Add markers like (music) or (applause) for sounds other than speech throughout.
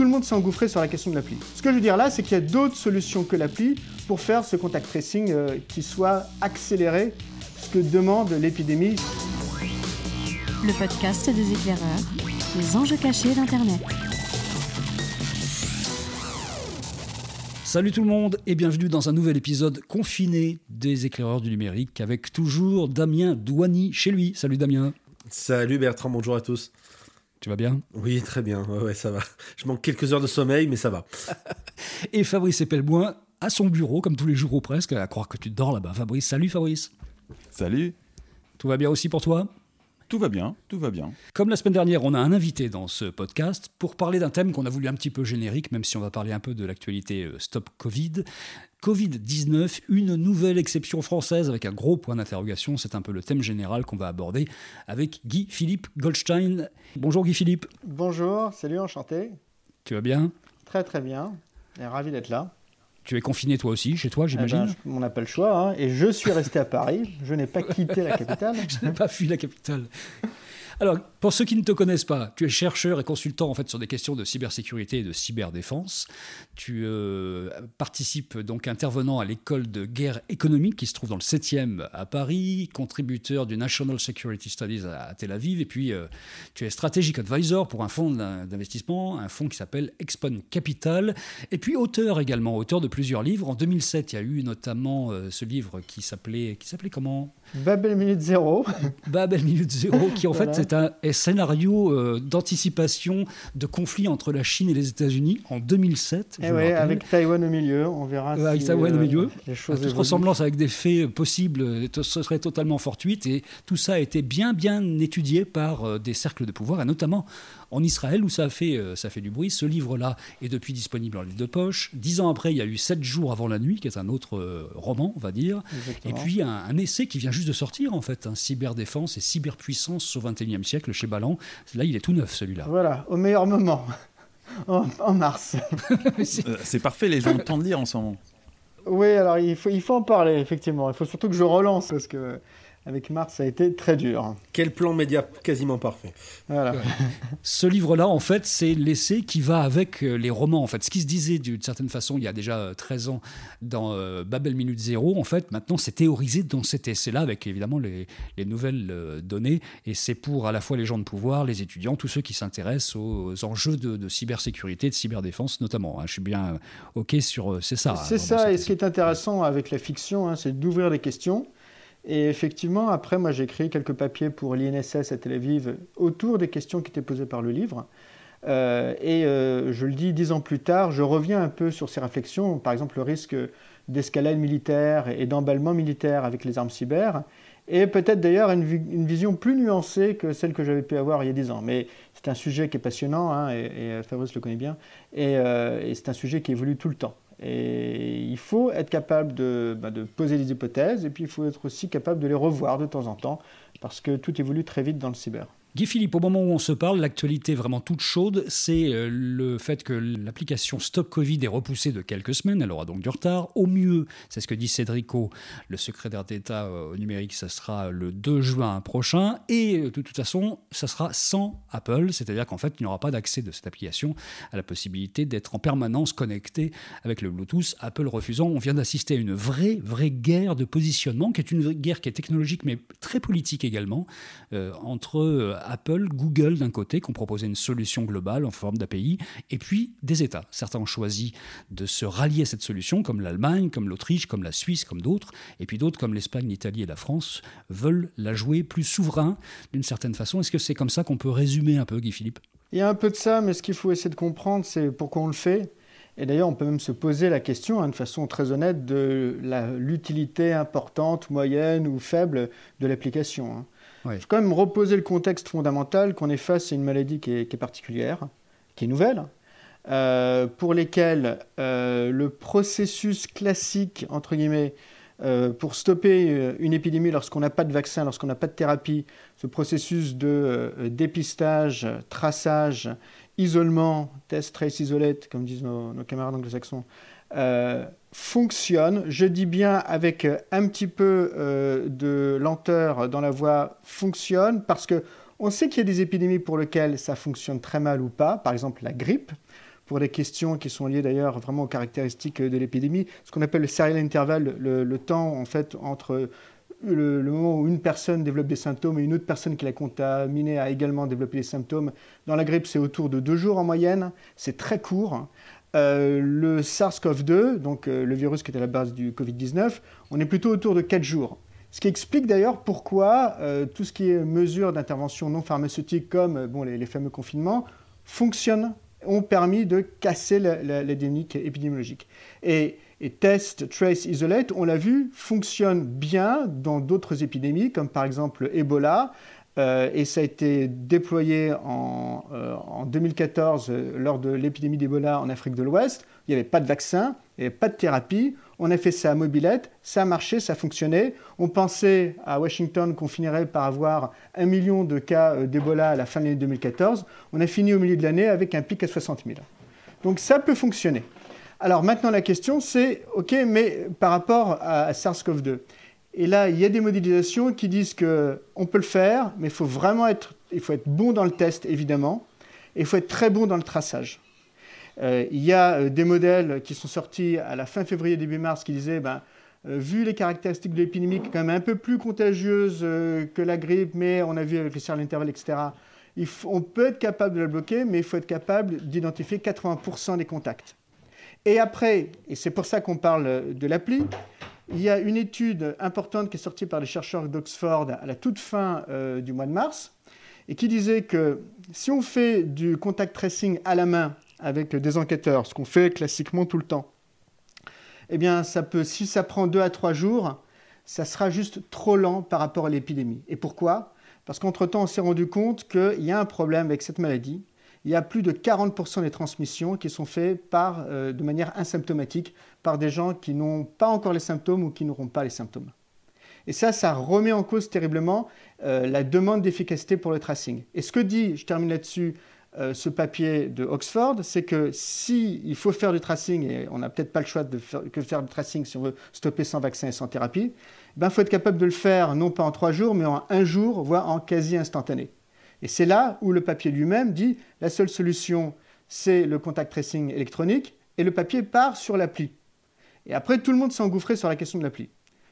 tout le monde s'est engouffré sur la question de l'appli. Ce que je veux dire là, c'est qu'il y a d'autres solutions que l'appli pour faire ce contact tracing euh, qui soit accéléré, ce que demande l'épidémie. Le podcast des éclaireurs, les enjeux cachés d'Internet. Salut tout le monde et bienvenue dans un nouvel épisode confiné des éclaireurs du numérique avec toujours Damien Douani chez lui. Salut Damien. Salut Bertrand, bonjour à tous. Tu vas bien? Oui, très bien, ouais, ça va. Je manque quelques heures de sommeil, mais ça va. (laughs) et Fabrice Epelboin à son bureau, comme tous les jours ou presque, à croire que tu dors là-bas. Fabrice, salut Fabrice. Salut. Tout va bien aussi pour toi? Tout va bien, tout va bien. Comme la semaine dernière, on a un invité dans ce podcast pour parler d'un thème qu'on a voulu un petit peu générique, même si on va parler un peu de l'actualité euh, Stop Covid. Covid-19, une nouvelle exception française avec un gros point d'interrogation. C'est un peu le thème général qu'on va aborder avec Guy-Philippe Goldstein. Bonjour Guy-Philippe. Bonjour, salut, enchanté. Tu vas bien? Très très bien, et ravi d'être là. Tu es confiné toi aussi, chez toi, j'imagine eh ben, On n'a pas le choix, hein. et je suis resté à Paris. Je n'ai pas quitté la capitale. (laughs) je n'ai pas fui la capitale. Alors, pour ceux qui ne te connaissent pas, tu es chercheur et consultant en fait sur des questions de cybersécurité et de cyberdéfense. Tu euh, participes donc intervenant à l'école de guerre économique qui se trouve dans le 7e à Paris, contributeur du National Security Studies à, Tel Aviv, et puis euh, tu es strategic advisor pour un fonds d'investissement, un fonds qui s'appelle Expon Capital, et puis auteur également, auteur de plusieurs livres. En 2007, il y a eu notamment euh, ce livre qui s'appelait qui s'appelait comment? Babel Minute Zéro. Babel Minute Zéro, qui en (laughs) fait c'est un scénario euh, d'anticipation de conflit entre la Chine et les États-Unis en 2007. Et eh avec Taïwan au milieu, on verra. avec Taïwan au euh, milieu. Toute ressemblance avec des faits possibles, ce serait totalement fortuite. Et tout ça a été bien, bien étudié par euh, des cercles de pouvoir, et notamment en Israël où ça a fait, euh, ça fait du bruit. Ce livre-là est depuis disponible en livre de poche. Dix ans après, il y a eu Sept jours avant la nuit, qui est un autre euh, roman, on va dire. Et puis un, essai qui vient juste de sortir, en fait, un cyberdéfense et cyberpuissance au XXIe siècle chez Ballant. Là, il est tout neuf, celui-là. Voilà, au meilleur moment, en, mars. (laughs) Euh, c'est parfait, les gens ont le temps de lire en ce moment. Oui, alors il faut, il faut en parler, effectivement. Il faut surtout que je relance, parce que avec Mars, ça a été très dur. Quel plan média quasiment parfait. Voilà. (laughs) Ce livre-là, en fait, c'est l'essai qui va avec euh, les romans. En fait, ce qui se disait d'une certaine façon il y a déjà 13 euh, ans dans euh, Babel Minute Zéro, en fait, maintenant c'est théorisé dans cet essai-là avec évidemment les, nouvelles données. Et c'est pour à la fois les gens de pouvoir, les étudiants, tous ceux qui s'intéressent aux enjeux de, cybersécurité, de cyberdéfense notamment. Hein. Je suis bien OK sur. C'est ça. C'est ça. Et ce qui est intéressant avec la fiction, hein, c'est d'ouvrir des questions et effectivement, après, moi, j'ai écrit quelques papiers pour l'INSS à Tel Aviv autour des questions qui étaient posées par le livre. Euh, et euh, je le dis dix ans plus tard, je reviens un peu sur ces réflexions, par exemple le risque d'escalade militaire et d'emballement militaire avec les armes cyber, et peut-être d'ailleurs une, vision plus nuancée que celle que j'avais pu avoir il y a dix ans. Mais c'est un sujet qui est passionnant, hein, et, Fabrice le connaît bien, euh, et c'est un sujet qui évolue tout le temps. Et il faut être capable bah, de, poser des hypothèses et puis il faut être aussi capable de les revoir de temps en temps parce que tout évolue très vite dans le cyber. Guy Philippe, au moment où on se parle, l'actualité vraiment toute chaude, c'est euh, le fait que l'application Stop Covid est repoussée de quelques semaines. Elle aura donc du retard. Au mieux, c'est ce que dit Cédrico, le secrétaire d'État euh, au numérique, ça sera le 2 juin prochain. Et euh, de toute façon, ça sera sans Apple, c'est-à-dire qu'en fait, il n'y aura pas d'accès de cette application à la possibilité d'être en permanence connecté avec le Bluetooth. Apple refusant, on vient d'assister à une vraie, vraie guerre de positionnement, qui est une guerre qui est technologique mais très politique également, entre Apple, Google d'un côté, qui ont proposé une solution globale en forme d'API, et puis des États. Certains ont choisi de se rallier à cette solution, comme l'Allemagne, comme l'Autriche, comme la Suisse, comme d'autres, et puis d'autres, comme l'Espagne, l'Italie et la France, veulent la jouer plus souverain d'une certaine façon. Est-ce que c'est comme ça qu'on peut résumer un peu, Guy Philippe? Il y a un peu de ça, mais ce qu'il faut essayer de comprendre, c'est pourquoi on le fait. Et d'ailleurs, on peut même se poser la question, hein, de façon très honnête, de l'utilité importante, moyenne ou faible de l'application. Hein. Il faut quand même reposer le contexte fondamental qu'on est face à une maladie qui est, particulière, qui est nouvelle, euh, pour lesquelles euh, le processus classique, entre guillemets, euh, pour stopper une épidémie lorsqu'on n'a pas de vaccin, lorsqu'on n'a pas de thérapie, ce processus de dépistage, traçage, isolement, test, trace, isolate, comme disent nos, nos camarades anglo-saxons, fonctionne, je dis bien avec euh, un petit peu euh, de lenteur dans la voix, fonctionne parce que on sait qu'il y a des épidémies pour lesquelles ça fonctionne très mal ou pas, par exemple la grippe, pour des questions qui sont liées d'ailleurs vraiment aux caractéristiques de l'épidémie, ce qu'on appelle le serial interval, le, temps en fait entre le, moment où une personne développe des symptômes et une autre personne qui l'a contaminée a également développé des symptômes. Dans la grippe, c'est autour de deux jours en moyenne, c'est très court. Euh, le SARS-CoV-2, donc euh, le virus qui est à la base du Covid-19, on est plutôt autour de quatre jours. Ce qui explique d'ailleurs pourquoi euh, tout ce qui est mesures d'intervention non pharmaceutique comme bon, les, fameux confinements fonctionnent ont permis de casser la, la, épidémiologique. Et, et, Test, Trace, Isolate, on l'a vu, fonctionne bien dans d'autres épidémies, comme par exemple Ebola, euh, et ça a été déployé en, euh, en 2014 euh, lors de l'épidémie d'Ebola en Afrique de l'Ouest. Il n'y avait pas de vaccin, il n'y avait pas de thérapie. On a fait ça à mobilette, ça a marché, ça a fonctionné. On pensait à Washington qu'on finirait par avoir un million de cas d'Ebola à la fin de l'année 2014. On a fini au milieu de l'année avec un pic à 60 000. Donc ça peut fonctionner. Alors maintenant la question c'est, ok, mais par rapport à SARS-CoV-2, et là, il y a des modélisations qui disent qu'on peut le faire, mais il faut vraiment être, il faut être bon dans le test, évidemment, et il faut être très bon dans le traçage. Euh, il y a euh, des modèles qui sont sortis à la fin février, début mars, qui disaient, ben, euh, vu les caractéristiques de l'épidémie, quand même un peu plus contagieuse que la grippe, mais on a vu avec les serres intervalles, etc., on peut être capable de la bloquer, mais il faut être capable d'identifier 80% des contacts. Et après, et c'est pour ça qu'on parle de l'appli, il y a une étude importante qui est sortie par les chercheurs d'Oxford à la toute fin euh, du mois de mars et qui disait que si on fait du contact tracing à la main avec des enquêteurs, ce qu'on fait classiquement tout le temps, eh bien, ça peut, si ça prend deux à trois jours, ça sera juste trop lent par rapport à l'épidémie. Et pourquoi? Parce qu'entre-temps, on s'est rendu compte qu'il y a un problème avec cette maladie il y a plus de 40% des transmissions qui sont faites par, euh, de manière asymptomatique par des gens qui n'ont pas encore les symptômes ou qui n'auront pas les symptômes. Et ça, ça remet en cause terriblement euh, la demande d'efficacité pour le tracing. Et ce que dit, je termine là-dessus, euh, ce papier de Oxford, c'est que si il faut faire du tracing, et on n'a peut-être pas le choix de faire, que faire du tracing si on veut stopper sans vaccin et sans thérapie, il ben, faut être capable de le faire non pas en trois jours, mais en un jour, voire en quasi instantané. Et c'est là où le papier lui-même dit la seule solution, c'est le contact tracing électronique, et le papier part sur l'appli. Et après, tout le monde s'est engouffré sur la question de l'appli.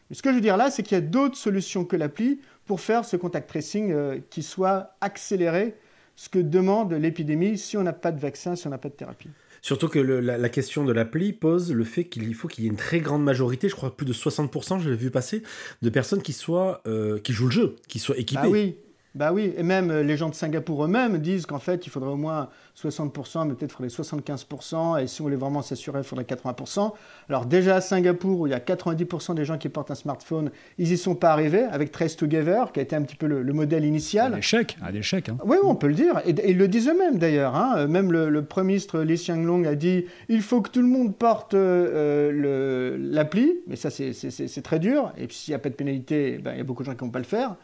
Mais ce que je veux dire là, c'est qu'il y a d'autres solutions que l'appli pour faire ce contact tracing euh, qui soit accéléré, ce que demande l'épidémie si on n'a pas de vaccin, si on n'a pas de thérapie. Surtout que la, question de l'appli pose le fait qu'il faut qu'il y ait une très grande majorité, je crois plus de 60%, je l'ai vu passer, de personnes qui soient euh, qui jouent le jeu, qui soient équipées. Ah oui, bah oui, et même euh, les gens de Singapour eux-mêmes disent qu'en fait, il faudrait au moins 60%, mais peut-être il faudrait 75%, et si on voulait vraiment s'assurer, il faudrait 80%. Alors déjà à Singapour, où il y a 90% des gens qui portent un smartphone, ils y sont pas arrivés, avec Trace Together, qui a été un petit peu le, modèle initial. Un échec, un échec. Hein. Oui, on peut le dire, et, ils le disent eux-mêmes d'ailleurs. Hein. Même le, Premier ministre Lee Hsien-Long a dit, il faut que tout le monde porte euh, l'appli, mais ça c'est très dur, et puis s'il n'y a pas de pénalité, ben, il y a beaucoup de gens qui ne vont pas le faire.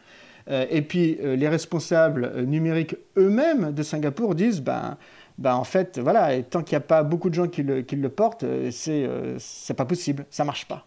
Euh, et puis euh, les responsables euh, numériques eux-mêmes de Singapour disent ben, ben en fait, voilà, tant qu'il n'y a pas beaucoup de gens qui le, qui le portent, c'est pas possible, ça marche pas.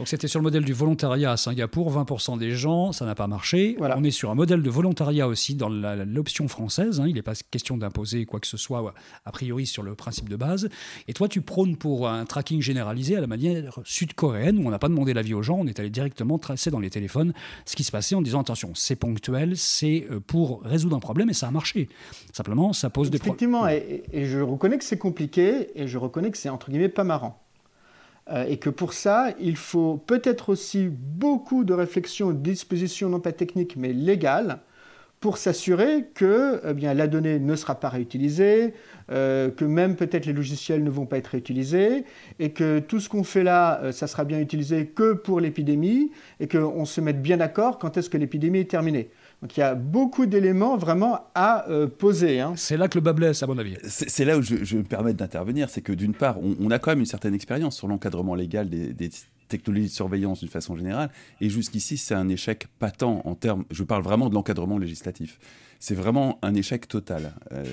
Donc c'était sur le modèle du volontariat à Singapour, 20% des gens, ça n'a pas marché. On est sur un modèle de volontariat aussi dans l'option française. Hein. Il n'est pas question d'imposer quoi que ce soit, a priori, sur le principe de base. Et toi, tu prônes pour un tracking généralisé à la manière sud-coréenne, où on n'a pas demandé l'avis aux gens, on est allé directement tracer dans les téléphones ce qui se passait en disant attention, c'est ponctuel, c'est euh, pour résoudre un problème, et ça a marché. Simplement, ça pose des problèmes. Effectivement, et, et je reconnais que c'est compliqué, et je reconnais que c'est entre guillemets pas marrant. Euh, et que pour ça, il faut peut-être aussi beaucoup de réflexion, de dispositions non pas techniques mais légales pour s'assurer que eh bien, la donnée ne sera pas réutilisée, euh, que même peut-être les logiciels ne vont pas être réutilisés, et que tout ce qu'on fait là, euh, ça sera bien utilisé que pour l'épidémie, et qu'on se mette bien d'accord quand est-ce que l'épidémie est terminée. Donc il y a beaucoup d'éléments vraiment à euh, poser. Hein. C'est là que le bas blesse, à mon avis. C'est là où je, me permets d'intervenir, c'est que d'une part, on, a quand même une certaine expérience sur l'encadrement légal des, technologies de surveillance d'une façon générale, et jusqu'ici, c'est un échec patent en termes, je parle vraiment de l'encadrement législatif. C'est vraiment un échec total. Euh,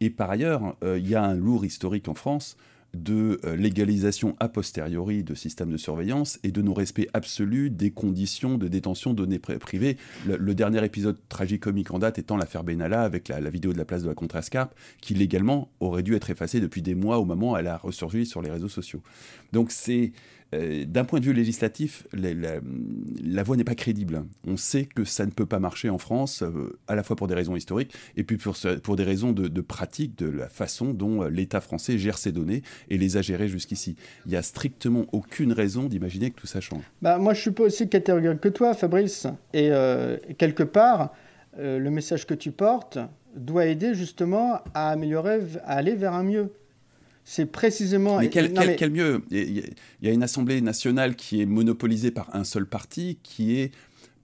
et par ailleurs, euh, il y a un lourd historique en France de euh, légalisation a posteriori de systèmes de surveillance et de non-respect absolu des conditions de détention données privées. Le, dernier épisode tragicomique en date étant l'affaire Benalla avec la, vidéo de la place de la Contrascarpe, qui légalement aurait dû être effacée depuis des mois au moment où elle a ressurgi sur les réseaux sociaux. Donc c'est euh, d'un point de vue législatif, la, voie n'est pas crédible. On sait que ça ne peut pas marcher en France, euh, à la fois pour des raisons historiques et puis pour, des raisons de, pratique de la façon dont euh, l'État français gère ses données et les a gérées jusqu'ici. Il n'y a strictement aucune raison d'imaginer que tout ça change. Bah, moi, je suis pas aussi catégorique que toi, Fabrice. Et quelque part, le message que tu portes doit aider justement à améliorer, à aller vers un mieux. C'est précisément. Mais quel, mieux? Il y a une Assemblée nationale qui est monopolisée par un seul parti, qui est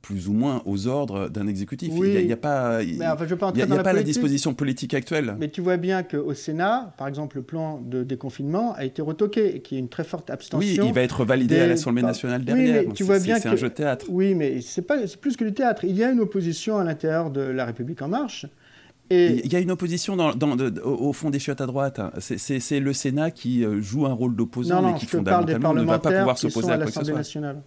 plus ou moins aux ordres d'un exécutif. Il n'y a, pas, il, a, pas la, disposition politique actuelle. Mais tu vois bien qu'au Sénat, par exemple, le plan de déconfinement a été retoqué et qu'il y a une très forte abstention. Oui, il va être validé à l'Assemblée nationale derrière. Oui, tu vois bien c'est un jeu de théâtre. Oui, mais c'est plus que du théâtre. Il y a une opposition à l'intérieur de la République en marche. Il y a une opposition dans, au fond des chiottes à droite. C'est le Sénat qui euh, joue un rôle d'opposant et qui fondamentalement ne va pas pouvoir s'opposer à, quoi que ce soit. Nationale.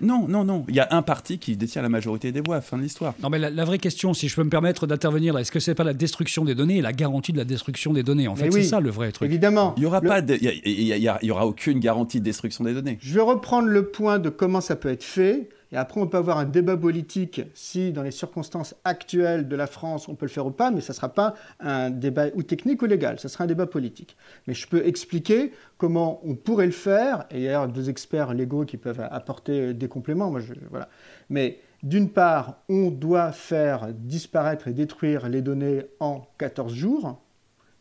Non, non, non. Il y a un parti qui détient la majorité des voix. Fin de l'histoire. Non, mais la, vraie question, si je peux me permettre d'intervenir, est-ce que c'est pas la destruction des données et la garantie de la destruction des données En fait, c'est ça le vrai truc. Évidemment. Il y aura pas, il y, aura aucune garantie de destruction des données. Je vais reprendre le point de comment ça peut être fait. Et après, on peut avoir un débat politique si, dans les circonstances actuelles de la France, on peut le faire ou pas, mais ça ne sera pas un débat ou technique ou légal, ça sera un débat politique. Mais je peux expliquer comment on pourrait le faire, et il y a deux experts légaux qui peuvent apporter des compléments. Moi, voilà. Mais d'une part, on doit faire disparaître et détruire les données en 14 jours.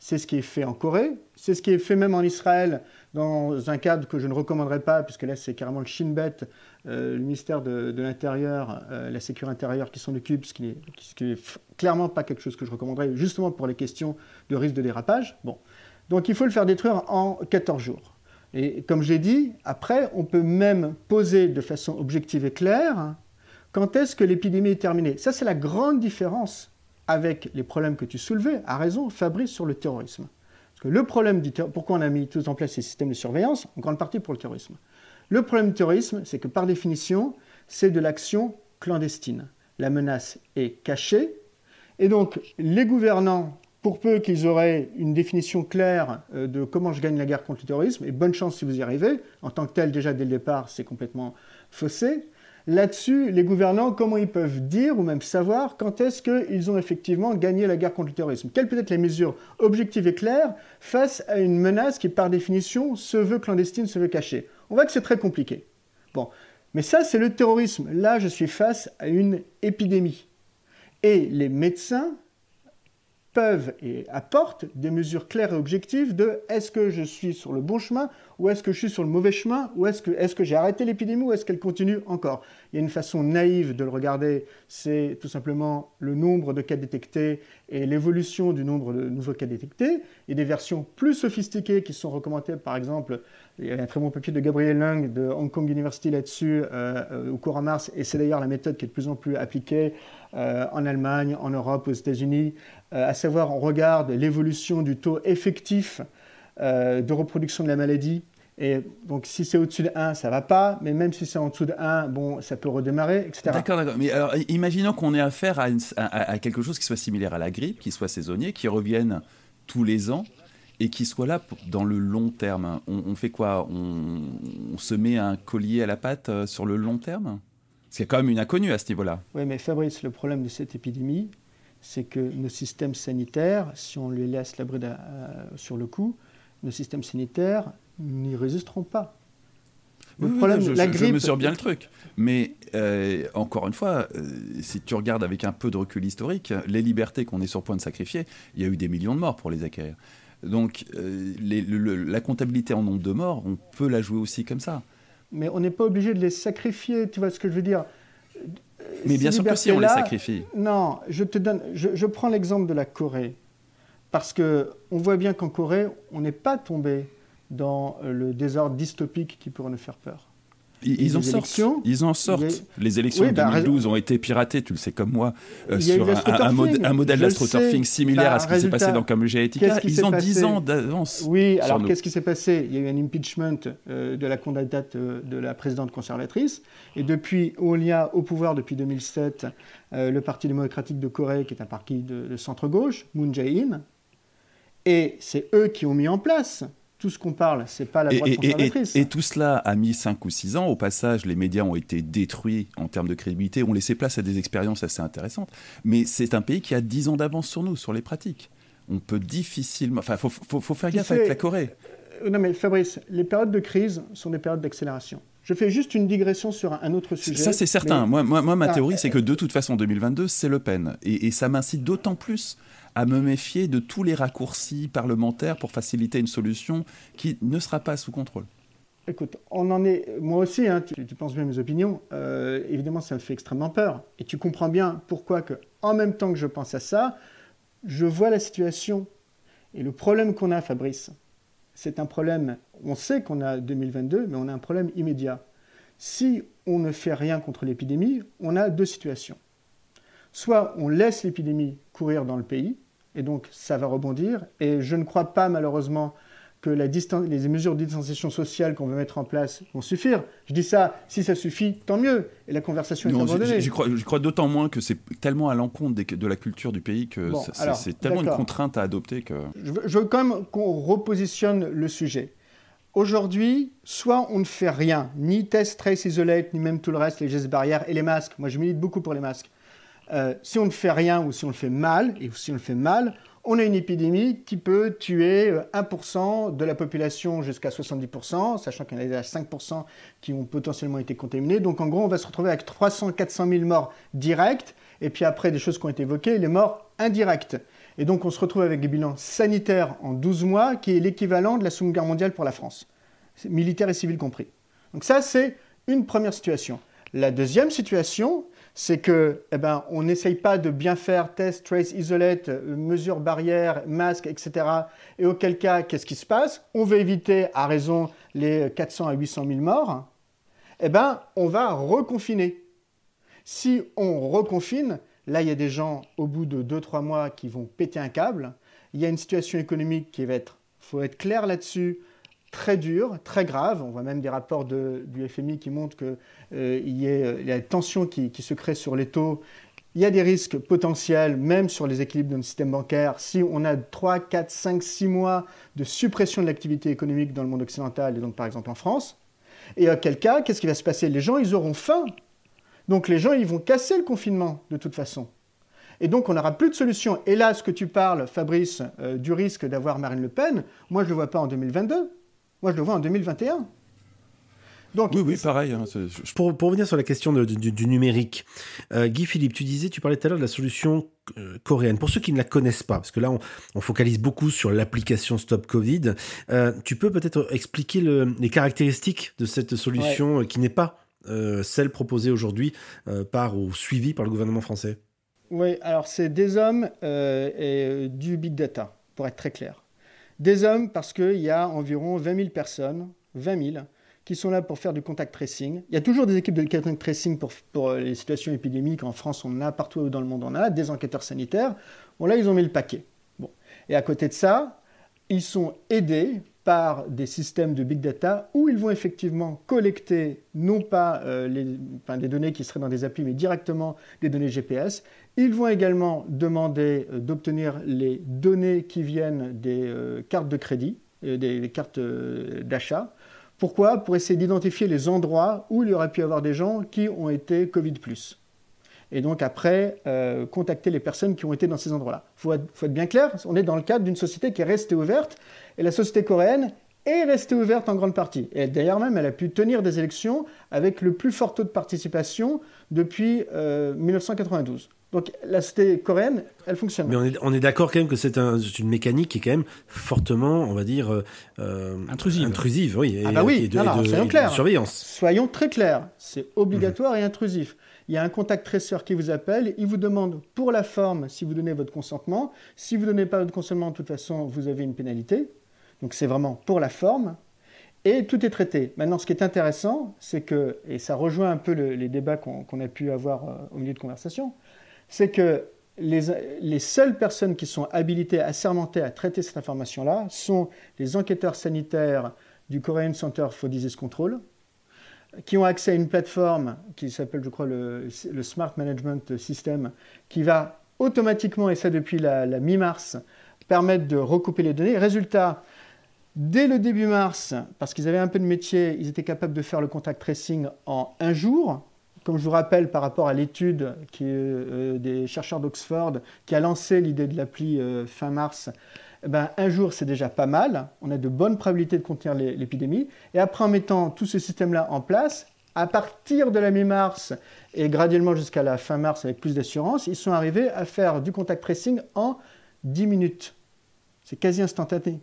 C'est ce qui est fait en Corée, c'est ce qui est fait même en Israël dans un cadre que je ne recommanderais pas, puisque là c'est carrément le Shin Bet euh, le ministère de, l'Intérieur, euh, la sécurité intérieure qui s'en occupe, ce qui n'est clairement pas quelque chose que je recommanderais, justement pour les questions de risque de dérapage. Bon. Donc il faut le faire détruire en 14 jours. Et comme j'ai dit, après, on peut même poser de façon objective et claire quand est-ce que l'épidémie est terminée. Ça, c'est la grande différence avec les problèmes que tu soulevais, à raison, Fabrice, sur le terrorisme. Parce que le problème du terrorisme, pourquoi on a mis tout en place ces systèmes de surveillance? En grande partie pour le terrorisme. Le problème du terrorisme, c'est que par définition, c'est de l'action clandestine. La menace est cachée. Et donc, les gouvernants, pour peu qu'ils auraient une définition claire euh, de comment je gagne la guerre contre le terrorisme, et bonne chance si vous y arrivez, en tant que tel, déjà dès le départ, c'est complètement faussé. Là-dessus, les gouvernants, comment ils peuvent dire ou même savoir quand est-ce qu'ils ont effectivement gagné la guerre contre le terrorisme? Quelles peuvent être les mesures objectives et claires face à une menace qui, par définition, se veut clandestine, se veut cachée? On voit que c'est très compliqué. Bon, mais ça, c'est le terrorisme. Là, je suis face à une épidémie. Et les médecins peuvent et apportent des mesures claires et objectives de est-ce que je suis sur le bon chemin ou est-ce que je suis sur le mauvais chemin ou est-ce que, est que j'ai arrêté l'épidémie ou est-ce qu'elle continue encore? Il y a une façon naïve de le regarder, c'est tout simplement le nombre de cas détectés et l'évolution du nombre de nouveaux cas détectés. A des versions plus sophistiquées qui sont recommandées, par exemple, il y a un très bon papier de Gabriel Lung de Hong Kong University là-dessus euh, euh, au cours en mars, et c'est d'ailleurs la méthode qui est de plus en plus appliquée euh, en Allemagne, en Europe, aux États-Unis, à savoir on regarde l'évolution du taux effectif de reproduction de la maladie. Et donc, si c'est au-dessus de 1, ça va pas, mais même si c'est en dessous de 1, bon, ça peut redémarrer, etc. D'accord, d'accord. Mais alors, imaginons qu'on ait affaire à, à, quelque chose qui soit similaire à la grippe, qui soit saisonnier, qui revienne tous les ans et qui soit là dans le long terme. On, fait quoi? On, se met un collier à la patte euh, sur le long terme? C'est quand même une inconnue à ce niveau-là. Oui, mais Fabrice, le problème de cette épidémie, c'est que nos systèmes sanitaires, si on les laisse la bride euh, sur le coup, nos systèmes sanitaires n'y résisteront pas. Le problème, je, la grippe... je, mesure bien le truc. Mais euh, encore une fois, si tu regardes avec un peu de recul historique, les libertés qu'on est sur point de sacrifier, il y a eu des millions de morts pour les acquérir. Donc euh, la comptabilité en nombre de morts, on peut la jouer aussi comme ça. Mais on n'est pas obligé de les sacrifier, tu vois ce que je veux dire? Mais bien sûr que si, on les sacrifie. Non, je, te donne, je, prends l'exemple de la Corée. Parce qu'on voit bien qu'en Corée, on n'est pas tombé dans le désordre dystopique qui pourrait nous faire peur. Ils, en sortent. Ils en sortent. Les élections de 2012 bah, ont été piratées, tu le sais comme moi, euh, sur un, modèle d'astroturfing similaire à ce qui s'est passé dans Analytica. Ils ont 10 ans d'avance. Oui, alors qu'est-ce qui s'est passé? Il y a eu un impeachment euh, de la candidate euh, de la présidente conservatrice. Et depuis, on y a au pouvoir depuis 2007 le Parti démocratique de Corée, qui est un parti de, de centre-gauche, Moon Jae-in. Et c'est eux qui ont mis en place tout ce qu'on parle, c'est pas la droite et, conservatrice. Et, tout cela a mis 5 ou 6 ans. Au passage, les médias ont été détruits en termes de crédibilité, ont laissé place à des expériences assez intéressantes. Mais c'est un pays qui a 10 ans d'avance sur nous, sur les pratiques. On peut difficilement... Enfin, il faut, faire gaffe avec la Corée. Euh, non mais Fabrice, les périodes de crise sont des périodes d'accélération. Je fais juste une digression sur un autre sujet. Ça, c'est certain. Moi, moi, ma ah, théorie, c'est que de toute façon, 2022, c'est Le Pen. Et, et ça m'incite d'autant plus à me méfier de tous les raccourcis parlementaires pour faciliter une solution qui ne sera pas sous contrôle. Écoute, on en est, moi aussi, hein, tu, penses bien mes opinions, euh, évidemment ça me fait extrêmement peur. Et tu comprends bien pourquoi que, en même temps que je pense à ça, je vois la situation. Et le problème qu'on a, Fabrice, c'est un problème, on sait qu'on a 2022, mais on a un problème immédiat. Si on ne fait rien contre l'épidémie, on a deux situations. Soit on laisse l'épidémie courir dans le pays, et donc ça va rebondir. Et je ne crois pas malheureusement que la les mesures de distanciation sociale qu'on veut mettre en place vont suffire. Je dis ça, si ça suffit, tant mieux. Et la conversation est abandonnée. Crois, je crois d'autant moins que c'est tellement à l'encontre de la culture du pays que c'est tellement une contrainte à adopter que... Je veux, je veux quand même qu'on repositionne le sujet. Aujourd'hui, soit on ne fait rien, ni test, trace, isolate, ni même tout le reste, les gestes barrières et les masques. Moi, je milite beaucoup pour les masques. Euh, si on ne fait rien ou si on le fait mal, et si on le fait mal, on a une épidémie qui peut tuer 1% euh, de la population jusqu'à 70%, sachant qu'il y en a déjà 5% qui ont potentiellement été contaminés. Donc en gros, on va se retrouver avec 300-400 000 morts directs, et puis après des choses qui ont été évoquées, les morts indirectes. Et donc on se retrouve avec des bilans sanitaires en 12 mois, qui est l'équivalent de la Seconde Guerre mondiale pour la France, militaire et civil compris. Donc ça, c'est une première situation. La deuxième situation, c'est que, eh ben, on n'essaye pas de bien faire test, trace, isolate, euh, mesures barrières, masques, etc. Et auquel cas, qu'est-ce qui se passe? On veut éviter, à raison, les 400 à 800 000 morts. Eh ben, on va reconfiner. Si on reconfine, là, il y a des gens, au bout de 2-3 mois, qui vont péter un câble. Il y a une situation économique qui va être, faut être clair là-dessus, très dur, très grave. On voit même des rapports du FMI qui montrent qu'il euh, y, a des tensions qui, se créent sur les taux. Il y a des risques potentiels, même sur les équilibres de notre système bancaire, si on a 3, 4, 5, 6 mois de suppression de l'activité économique dans le monde occidental, et donc par exemple en France. Et à quel cas, qu'est-ce qui va se passer? Les gens, ils auront faim. Donc les gens, ils vont casser le confinement, de toute façon. Et donc, on n'aura plus de solution. Et là, ce que tu parles, Fabrice, euh, du risque d'avoir Marine Le Pen, moi, je ne le vois pas en 2022. Moi, je le vois en 2021. Donc, oui, oui, pareil. Hein, pour, pour, revenir sur la question du, numérique, euh, Guy Philippe, tu disais, tu parlais tout à l'heure de la solution euh, coréenne. Pour ceux qui ne la connaissent pas, parce que là, on, focalise beaucoup sur l'application Stop Covid, euh, tu peux peut-être expliquer les caractéristiques de cette solution qui n'est pas celle proposée aujourd'hui par ou suivie par le gouvernement français? Oui, alors c'est des hommes et du big data, pour être très clair. Des hommes parce qu'il y a environ 20 000 personnes, 20 000, qui sont là pour faire du contact tracing. Il y a toujours des équipes de contact tracing pour, pour les situations épidémiques. En France, on en a, partout dans le monde, on a, des enquêteurs sanitaires. Bon, là, ils ont mis le paquet. Bon. Et à côté de ça, ils sont aidés par des systèmes de big data où ils vont effectivement collecter non pas euh, les, des données qui seraient dans des applis, mais directement des données GPS. Ils vont également demander euh, d'obtenir les données qui viennent des euh, cartes de crédit, des, cartes d'achat. Pourquoi? Pour essayer d'identifier les endroits où il y aurait pu y avoir des gens qui ont été Covid ⁇ et donc après contacter les personnes qui ont été dans ces endroits-là. Il faut, faut, être bien clair, on est dans le cadre d'une société qui est restée ouverte et la société coréenne est restée ouverte en grande partie. Et d'ailleurs même, elle a pu tenir des élections avec le plus fort taux de participation depuis 1992. Euh, Donc la société coréenne, elle fonctionne. Mais on est, d'accord quand même que c'est une mécanique qui est quand même fortement, on va dire, euh, euh, intrusive. intrusive. oui. Et, ah bah oui, soyons clairs. surveillance. Soyons très clairs. C'est obligatoire et intrusif. Il y a un contact traceur qui vous appelle, il vous demande pour la forme si vous donnez votre consentement. Si vous ne donnez pas votre consentement, de toute façon, vous avez une pénalité. Donc c'est vraiment pour la forme. et tout est traité. Maintenant, ce qui est intéressant, c'est que, et ça rejoint un peu les débats qu'on a pu avoir euh, au milieu de conversation, c'est que les, les, seules personnes qui sont habilitées, assermentées à traiter cette information-là sont les enquêteurs sanitaires du Korean Center for Disease Control, qui ont accès à une plateforme qui s'appelle, je crois, le, Smart Management System, qui va automatiquement, et ça depuis la, mi-mars, permettre de recouper les données. Résultat, dès le début mars, parce qu'ils avaient un peu de métier, ils étaient capables de faire le contact tracing en un jour. Comme je vous rappelle, par rapport à l'étude euh, des chercheurs d'Oxford qui a lancé l'idée de l'appli euh, fin mars, eh ben, un jour, c'est déjà pas mal. On a de bonnes probabilités de contenir l'épidémie. Et après, en mettant tout ce système-là en place, à partir de la mi-mars et graduellement jusqu'à la fin mars avec plus d'assurance, ils sont arrivés à faire du contact tracing en 10 minutes. C'est quasi instantané.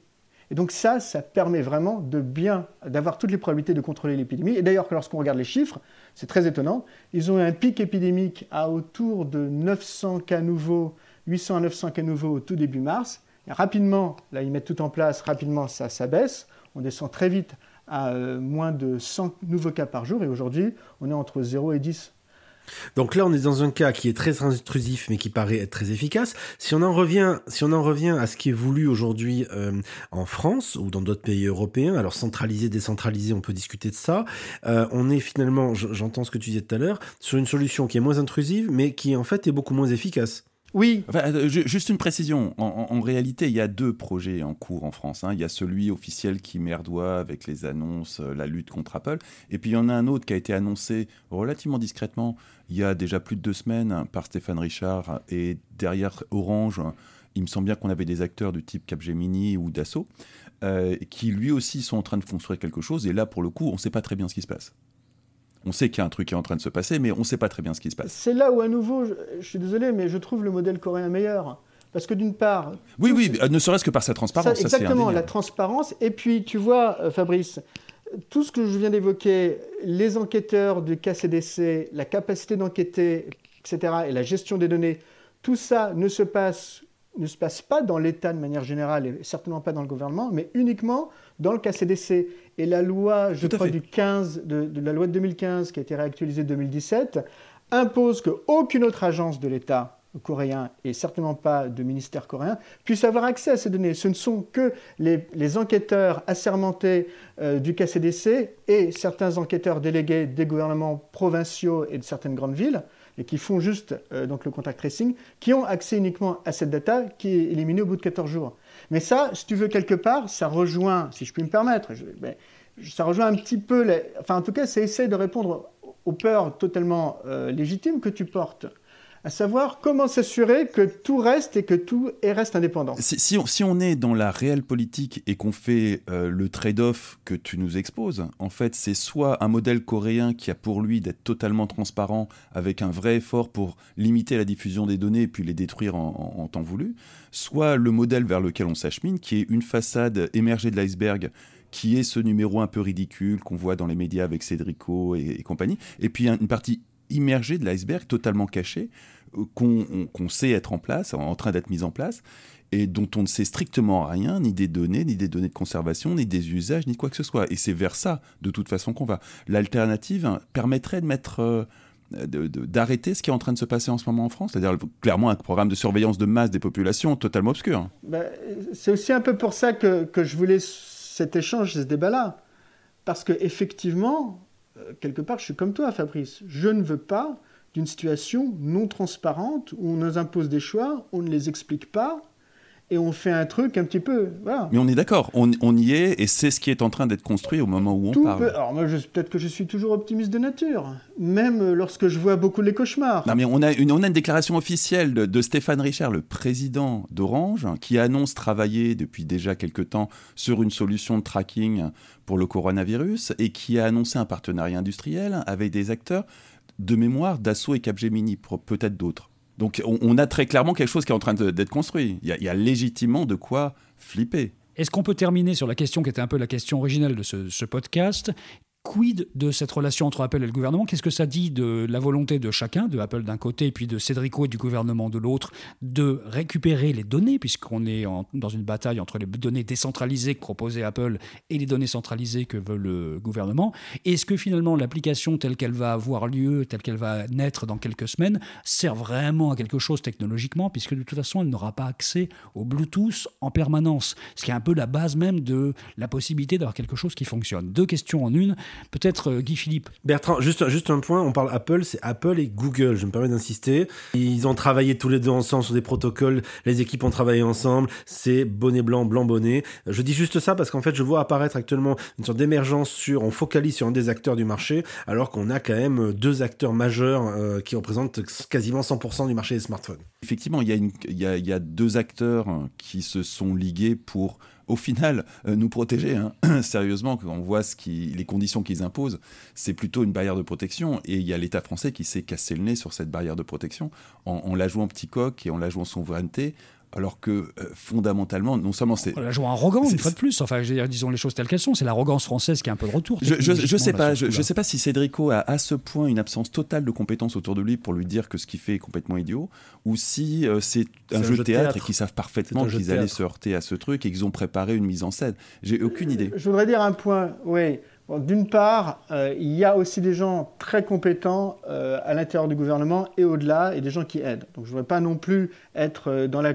Et donc ça, ça permet vraiment de bien, d'avoir toutes les probabilités de contrôler l'épidémie. Et d'ailleurs, lorsqu'on regarde les chiffres, c'est très étonnant, ils ont eu un pic épidémique à autour de 900 cas nouveaux, 800 à 900 cas nouveaux au tout début mars. Rapidement, là, ils mettent tout en place, rapidement, ça, ça baisse. On descend très vite à euh, moins de 100 nouveaux cas par jour. Et aujourd'hui, on est entre 0 et 10 donc là, on est dans un cas qui est très intrusif, mais qui paraît être très efficace. Si on en revient, si on en revient à ce qui est voulu aujourd'hui euh, en France ou dans d'autres pays européens, alors centralisé, décentralisé, on peut discuter de ça. Euh, on est finalement, j'entends ce que tu disais tout à l'heure, sur une solution qui est moins intrusive, mais qui en fait est beaucoup moins efficace. Oui. Euh, juste une précision. En, réalité, il y a deux projets en cours en France. Hein. Il y a celui officiel qui merdoit avec les annonces, la lutte contre Apple. Et puis il y en a un autre qui a été annoncé relativement discrètement il y a déjà plus de deux semaines par Stéphane Richard et derrière Orange, il me semble bien qu'on avait des acteurs du type Capgemini ou Dassault euh, qui lui aussi sont en train de construire quelque chose et là pour le coup on ne sait pas très bien ce qui se passe. On sait qu'il y a un truc qui est en train de se passer, mais on ne sait pas très bien ce qui se passe. C'est là où, à nouveau, je, suis désolé, mais je trouve le modèle coréen meilleur. Parce que d'une part. Oui, oui, ne serait-ce que par sa transparence. exactement, la transparence. Et puis, tu vois, euh, Fabrice, tout ce que je viens d'évoquer, les enquêteurs du KCDC, la capacité d'enquêter, etc., et la gestion des données, tout ça ne se passe, ne se passe pas dans l'État de manière générale, et certainement pas dans le gouvernement, mais uniquement dans le KCDC. Et la loi, je crois, du 15, de, de, la loi de 2015, qui a été réactualisée en 2017, impose qu'aucune autre agence de l'État coréen et certainement pas de ministère coréen puissent avoir accès à ces données. Ce ne sont que les, enquêteurs assermentés euh, du KCDC et certains enquêteurs délégués des gouvernements provinciaux et de certaines grandes villes et qui font juste euh, le contact tracing, qui ont accès uniquement à cette data qui est éliminée au bout de 14 jours. Mais ça, si tu veux quelque part, ça rejoint, si je puis me permettre, ben, ça rejoint un petit peu, enfin en tout cas, ça essaie de répondre aux peurs totalement euh, légitimes que tu portes à savoir comment s'assurer que tout reste et que tout reste indépendant. Si, on, est dans la réelle politique et qu'on fait euh, le trade-off que tu nous exposes, en fait, c'est soit un modèle coréen qui a pour lui d'être totalement transparent avec un vrai effort pour limiter la diffusion des données et puis les détruire en, temps voulu, soit le modèle vers lequel on s'achemine, qui est une façade émergée de l'iceberg qui est ce numéro un peu ridicule qu'on voit dans les médias avec Cédrico et, et compagnie, et puis une partie immergé de l'iceberg, totalement caché, euh, qu'on sait être en place, en train d'être mis en place, et dont on ne sait strictement rien, ni des données, ni des données de conservation, ni des usages, ni quoi que ce soit. Et c'est vers ça, de toute façon, qu'on va. L'alternative permettrait de mettre... Euh, d'arrêter ce qui est en train de se passer en ce moment en France, c'est-à-dire clairement un programme de surveillance de masse des populations totalement obscur. Ben, c'est aussi un peu pour ça que, que je voulais cet échange, ce débat-là. Parce qu'effectivement, quelque part, je suis comme toi, Fabrice. Je ne veux pas d'une situation non transparente où on nous impose des choix, on ne les explique pas, et on fait un truc un petit peu. Mais on est d'accord, on, y est, et c'est ce qui est en train d'être construit au moment où on parle. alors moi, peut-être que je suis toujours optimiste de nature, même lorsque je vois beaucoup les cauchemars. Non, mais on a une, on a une déclaration officielle de, de Stéphane Richard, le président d'Orange, qui annonce travailler depuis déjà quelque temps sur une solution de tracking pour le coronavirus, et qui a annoncé un partenariat industriel avec des acteurs de mémoire d'Assaut et Capgemini, peut-être d'autres. Donc on, a très clairement quelque chose qui est en train d'être construit. Il y, a, légitimement de quoi flipper. Est-ce qu'on peut terminer sur la question qui était un peu la question originelle de ce, podcast Quid de cette relation entre Apple et le gouvernement? Qu'est-ce que ça dit de la volonté de chacun, de Apple d'un côté et puis de Cédrico et du gouvernement de l'autre, de récupérer les données, puisqu'on est dans une bataille entre les données décentralisées que proposait Apple et les données centralisées que veut le gouvernement? Est-ce que finalement l'application telle qu'elle va avoir lieu, telle qu'elle va naître dans quelques semaines, sert vraiment à quelque chose technologiquement, puisque de toute façon elle n'aura pas accès au Bluetooth en permanence, ce qui est un peu la base même de la possibilité d'avoir quelque chose qui fonctionne. Deux questions en une. Peut-être euh, Guy Philippe. Bertrand, juste, juste un point, on parle Apple, c'est Apple et Google, je me permets d'insister. Ils ont travaillé tous les deux ensemble sur des protocoles, les équipes ont travaillé ensemble, c'est bonnet blanc, blanc bonnet. Je dis juste ça parce qu'en fait, je vois apparaître actuellement une sorte d'émergence sur, on focalise sur un des acteurs du marché, alors qu'on a quand même deux acteurs majeurs euh, qui représentent quasiment 100% du marché des smartphones. Effectivement, il y, a il, y a, il y a deux acteurs qui se sont ligués pour au final, euh, nous protéger. Hein. (clears throat) Sérieusement, quand on voit les conditions qu'ils imposent, c'est plutôt une barrière de protection. Et il y a l'État français qui s'est cassé le nez sur cette barrière de protection en la jouant petit coq et en la jouant souveraineté alors que euh, fondamentalement, non seulement c'est. La joie arrogant, une fois de plus. Enfin, disons les choses telles qu'elles sont. C'est l'arrogance française qui est un peu de retour. Je, je, sais pas. Je, sais pas si Cédrico a à ce point une absence totale de compétences autour de lui pour lui dire que ce qu'il fait est complètement idiot, ou si euh, c'est un, jeu de théâtre, et qu'ils savent parfaitement qu'ils allaient se heurter à ce truc et qu'ils ont préparé une mise en scène. J'ai aucune idée. Je voudrais dire un point. Oui. D'une part, euh, il y a aussi des gens très compétents euh, à l'intérieur du gouvernement et au-delà, et des gens qui aident. Donc je ne voudrais pas non plus être euh, dans la,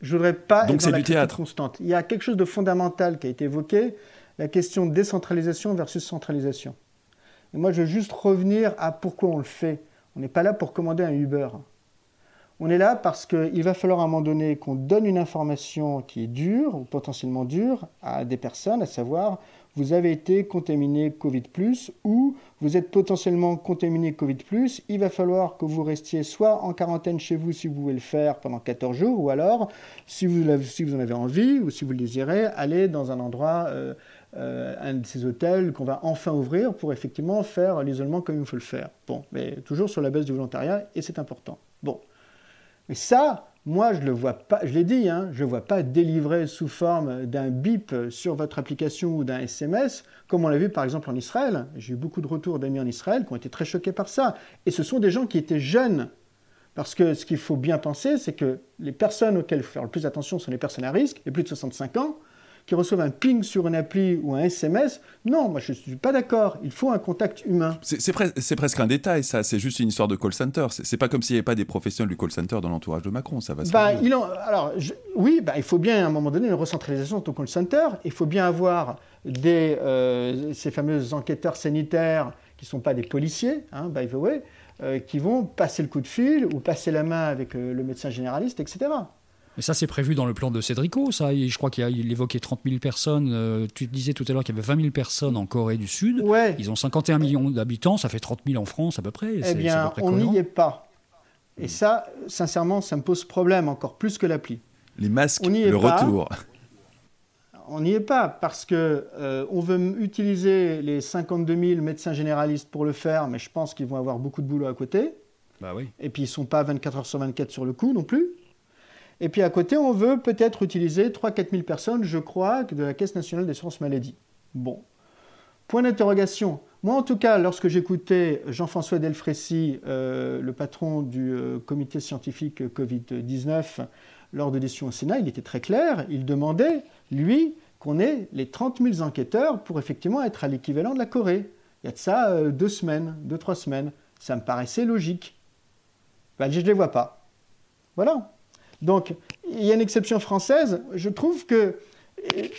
je voudrais pas Donc être dans la du théâtre. constante. Il y a quelque chose de fondamental qui a été évoqué, la question de décentralisation versus centralisation. Et moi, je veux juste revenir à pourquoi on le fait. On n'est pas là pour commander un Uber. On est là parce qu'il va falloir à un moment donné qu'on donne une information qui est dure ou potentiellement dure à des personnes, à savoir vous avez été contaminé Covid ou vous êtes potentiellement contaminé Covid il va falloir que vous restiez soit en quarantaine chez vous si vous pouvez le faire pendant 14 jours, ou alors, si vous, en avez envie ou si vous le désirez, aller dans un endroit, euh, euh, un de ces hôtels qu'on va enfin ouvrir pour effectivement faire l'isolement comme il faut le faire. Bon, mais toujours sur la base du volontariat, et c'est important. Bon. Mais ça, moi, je le vois pas, je l'ai dit, hein, je ne vois pas délivré sous forme d'un bip sur votre application ou d'un SMS, comme on l'a vu par exemple en Israël. J'ai eu beaucoup de retours d'amis en Israël qui ont été très choqués par ça. Et ce sont des gens qui étaient jeunes. Parce que ce qu'il faut bien penser, c'est que les personnes auxquelles il faut faire le plus attention sont les personnes à risque, les plus de 65 ans, qui reçoivent un ping sur une appli ou un SMS. Non, moi je ne suis pas d'accord. Il faut un contact humain. C'est presque un détail, ça. C'est juste une histoire de call center. C'est pas comme s'il n'y avait pas des professionnels du call center dans l'entourage de Macron. Ça va. Bah, il en, alors oui, bah, il faut bien à un moment donné une recentralisation de ton call center. Il faut bien avoir des, euh, ces fameux enquêteurs sanitaires qui ne sont pas des policiers, hein, by the way, euh, qui vont passer le coup de fil ou passer la main avec euh, le médecin généraliste, etc. Mais ça, c'est prévu dans le plan de Cédrico, ça. Je crois qu'il évoquait 30 000 personnes. Euh, tu disais tout à l'heure qu'il y avait 20 000 personnes en Corée du Sud. Ouais. Ils ont 51 millions d'habitants, ça fait 30 000 en France à peu près. Eh bien, on n'y est pas. Et ça, sincèrement, ça me pose problème encore plus que l'appli. Les masques, le retour. On n'y est pas parce que euh, on veut utiliser les 52 000 médecins généralistes pour le faire, mais je pense qu'ils vont avoir beaucoup de boulot à côté. Bah oui. Et puis ils sont pas 24 heures sur 24 sur le coup non plus. Et puis à côté, on veut peut-être utiliser 3-4 000 personnes, je crois, de la Caisse nationale d'assurance maladie. Bon. Point d'interrogation. Moi, en tout cas, lorsque j'écoutais Jean-François Delfrécy, euh, le patron du euh, comité scientifique Covid-19, lors de l'audition au Sénat, il était très clair. Il demandait, lui, qu'on ait les 30 000 enquêteurs pour effectivement être à l'équivalent de la Corée. Il y a de ça euh, deux semaines, deux, trois semaines. Ça me paraissait logique. Ben, je ne les vois pas. Voilà. Donc, il y a une exception française. Je trouve que,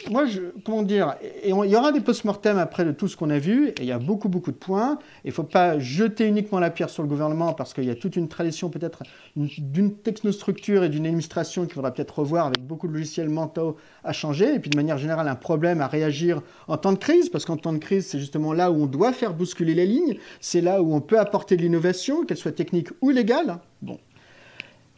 moi, je, comment dire, il y aura des post-mortem après de tout ce qu'on a vu, et il y a beaucoup, beaucoup de points. Il ne faut pas jeter uniquement la pierre sur le gouvernement, parce qu'il y a toute une tradition peut-être d'une technostructure et d'une administration qu'il faudra peut-être revoir avec beaucoup de logiciels mentaux à changer, et puis de manière générale, un problème à réagir en temps de crise, parce qu'en temps de crise, c'est justement là où on doit faire bousculer les lignes, c'est là où on peut apporter de l'innovation, qu'elle soit technique ou légale. Bon,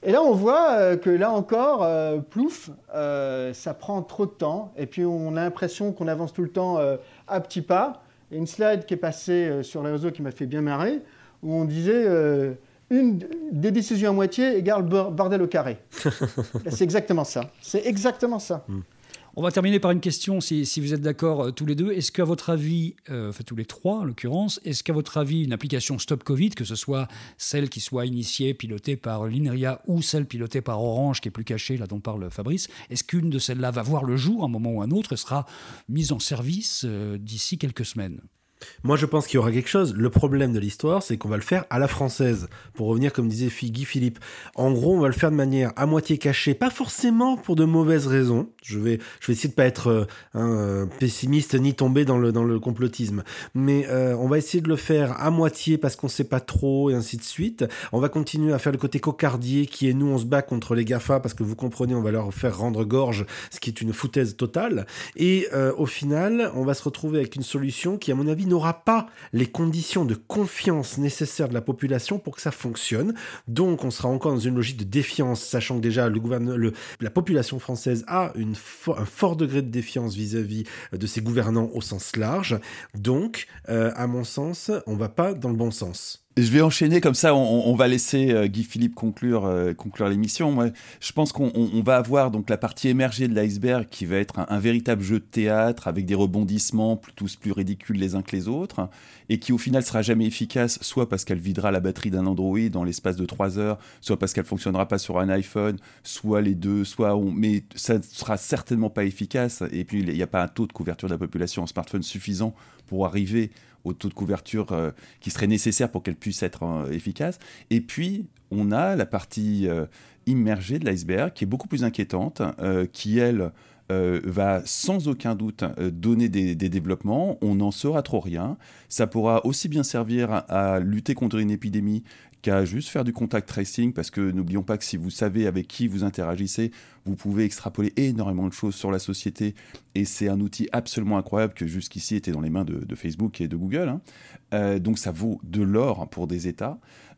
et là, on voit euh, que là encore, euh, plouf, euh, ça prend trop de temps. Et puis, on a l'impression qu'on avance tout le temps à petits pas. Et une slide qui est passée sur les réseaux qui m'a fait bien marrer, où on disait une des décisions à moitié égale bordel au carré. (laughs) C'est exactement ça. C'est exactement ça. Hmm. On va terminer par une question, si, vous êtes d'accord euh, tous les deux. Est-ce qu'à votre avis, euh, enfin tous les trois en l'occurrence, est-ce qu'à votre avis, une application Stop Covid, que ce soit celle qui soit initiée, pilotée par l'INRIA ou celle pilotée par Orange, qui est plus cachée, là dont parle Fabrice, est-ce qu'une de celles-là va voir le jour à un moment ou un autre et sera mise en service euh, d'ici quelques semaines? Moi, je pense qu'il y aura quelque chose. Le problème de l'histoire, c'est qu'on va le faire à la française. Pour revenir, comme disait Guy Philippe. En gros, on va le faire de manière à moitié cachée, pas forcément pour de mauvaises raisons. Je vais, je vais essayer de pas être un pessimiste ni tomber dans le, dans le complotisme. Mais euh, on va essayer de le faire à moitié parce qu'on sait pas trop et ainsi de suite. On va continuer à faire le côté cocardier qui est nous, on se bat contre les GAFA parce que vous comprenez, on va leur faire rendre gorge, ce qui est une foutaise totale. Et au final, on va se retrouver avec une solution qui, à mon avis, n'aura pas les conditions de confiance nécessaires de la population pour que ça fonctionne. Donc on sera encore dans une logique de défiance, sachant que déjà le la population française a un fort degré de défiance vis-à-vis de ses gouvernants au sens large. Donc, euh, à mon sens, on va pas dans le bon sens. Je vais enchaîner comme ça, on, va laisser euh, Guy Philippe conclure, euh, conclure l'émission. Je pense qu'on va avoir donc la partie émergée de l'iceberg qui va être un, véritable jeu de théâtre avec des rebondissements tous plus ridicules les uns que les autres et qui au final sera jamais efficace, soit parce qu'elle videra la batterie d'un Android dans l'espace de 3 heures, soit parce qu'elle fonctionnera pas sur un iPhone, soit les deux, soit on... mais ça ne sera certainement pas efficace. Et puis il n'y a pas un taux de couverture de la population en smartphone suffisant pour arriver au taux de couverture euh, qui serait nécessaire pour qu'elle puisse être euh, efficace. Et puis, on a la partie euh, immergée de l'iceberg qui est beaucoup plus inquiétante, qui, elle, va sans aucun doute donner des, développements. On n'en saura trop rien. Ça pourra aussi bien servir à lutter contre une épidémie qu'à juste faire du contact tracing, parce que n'oublions pas que si vous savez avec qui vous interagissez, vous pouvez extrapoler énormément de choses sur la société, et c'est un outil absolument incroyable que jusqu'ici était dans les mains de, Facebook et de Google. Hein. Euh, donc ça vaut de l'or pour des États.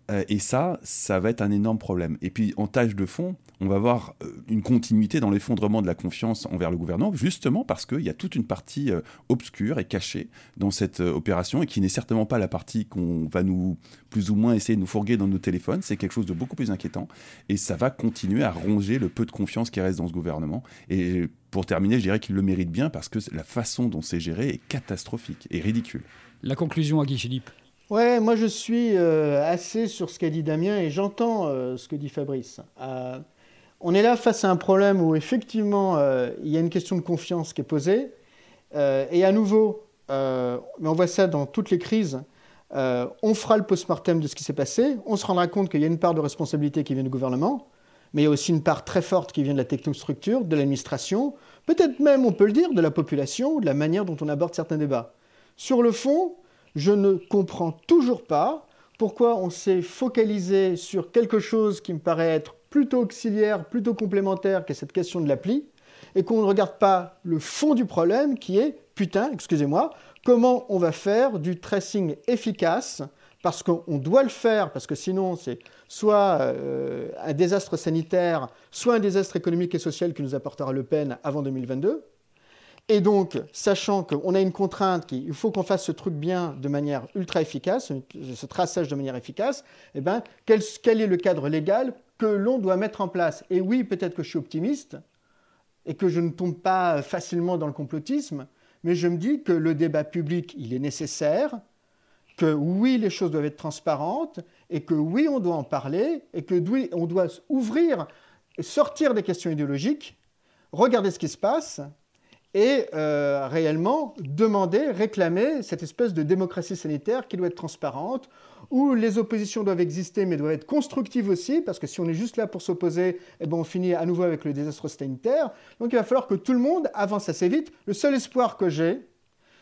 Euh, et ça, ça va être un énorme problème. Et puis en tâche de fond, on va voir euh, une continuité dans l'effondrement de la confiance envers le gouvernement, justement parce qu'il y a toute une partie euh, obscure et cachée dans cette opération et qui n'est certainement pas la partie qu'on va nous plus ou moins essayer de nous fourguer dans nos téléphones. C'est quelque chose de beaucoup plus inquiétant et ça va continuer à ronger le peu de confiance qui reste dans ce gouvernement. Et pour terminer, je dirais qu'il le mérite bien parce que la façon dont c'est géré est catastrophique et ridicule. La conclusion à Guy Philippe. Ouais, moi je suis euh, assez sur ce qu'a dit Damien et j'entends euh, ce que dit Fabrice. Euh, on est là face à un problème où effectivement il y a une question de confiance qui est posée. et à nouveau, mais on voit ça dans toutes les crises, on fera le post-mortem de ce qui s'est passé, on se rendra compte qu'il y a une part de responsabilité qui vient du gouvernement, mais il y a aussi une part très forte qui vient de la technostructure, de l'administration, peut-être même, on peut le dire, de la population, de la manière dont on aborde certains débats. Sur le fond, je ne comprends toujours pas pourquoi on s'est focalisé sur quelque chose qui me paraît être plutôt auxiliaire, plutôt complémentaire qu'à cette question de l'appli, et qu'on ne regarde pas le fond du problème qui est, putain, excusez-moi, comment on va faire du tracing efficace, parce qu'on doit le faire, parce que sinon c'est soit euh, un désastre sanitaire, soit un désastre économique et social qui nous apportera Le Pen avant 2022. Et donc, sachant qu'on a une contrainte, qu'il faut qu'on fasse ce truc bien de manière ultra efficace, ce traçage de manière efficace, eh ben, quel, est le cadre légal que l'on doit mettre en place? Et oui, peut-être que je suis optimiste et que je ne tombe pas facilement dans le complotisme, mais je me dis que le débat public, il est nécessaire, que oui, les choses doivent être transparentes, et que oui, on doit en parler, et que oui, on doit ouvrir, sortir des questions idéologiques, regarder ce qui se passe, et euh, réellement demander, réclamer cette espèce de démocratie sanitaire qui doit être transparente, où les oppositions doivent exister mais doivent être constructives aussi, parce que si on est juste là pour s'opposer, eh ben on finit à nouveau avec le désastre sanitaire. Donc il va falloir que tout le monde avance assez vite. Le seul espoir que j'ai,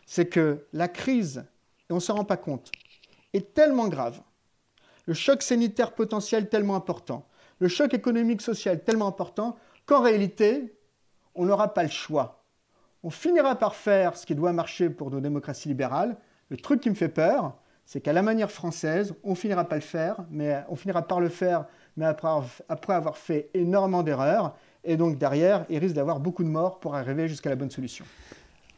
c'est que la crise, et on ne s'en rend pas compte, est tellement grave, le choc sanitaire potentiel tellement important, le choc économique social tellement important, qu'en réalité, on n'aura pas le choix on finira par faire ce qui doit marcher pour nos démocraties libérales. Le truc qui me fait peur, c'est qu'à la manière française, on finira pas le faire, mais on finira par le faire, mais après, après avoir fait énormément d'erreurs. Et donc derrière, il risque d'avoir beaucoup de morts pour arriver jusqu'à la bonne solution.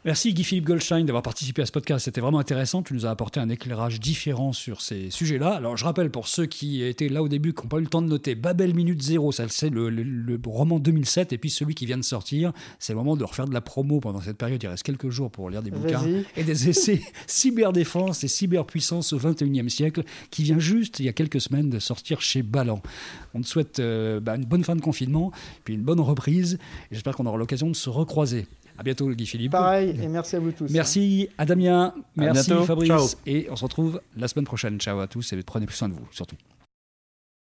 Merci Guy-Philippe Goldstein d'avoir participé à ce podcast. C'était vraiment intéressant. Tu nous as apporté un éclairage différent sur ces sujets-là. Alors, je rappelle pour ceux qui étaient là au début, qui n'ont pas eu le temps de noter, Babel Minute Zéro, ça c'est le, le, le, roman 2007. Et puis celui qui vient de sortir, c'est le moment de refaire de la promo pendant cette période. Il reste quelques jours pour lire des bouquins et des essais (laughs) cyberdéfense et cyberpuissance au 21e siècle, qui vient juste il y a quelques semaines de sortir chez Ballant. On te souhaite euh, bah, une bonne fin de confinement, puis une bonne reprise. J'espère qu'on aura l'occasion de se recroiser. À bientôt, Guy Philippe. Pareil, et merci à vous tous. Merci à Damien, merci Fabrice, et on se retrouve la semaine prochaine. Ciao à tous et prenez plus soin de vous, surtout.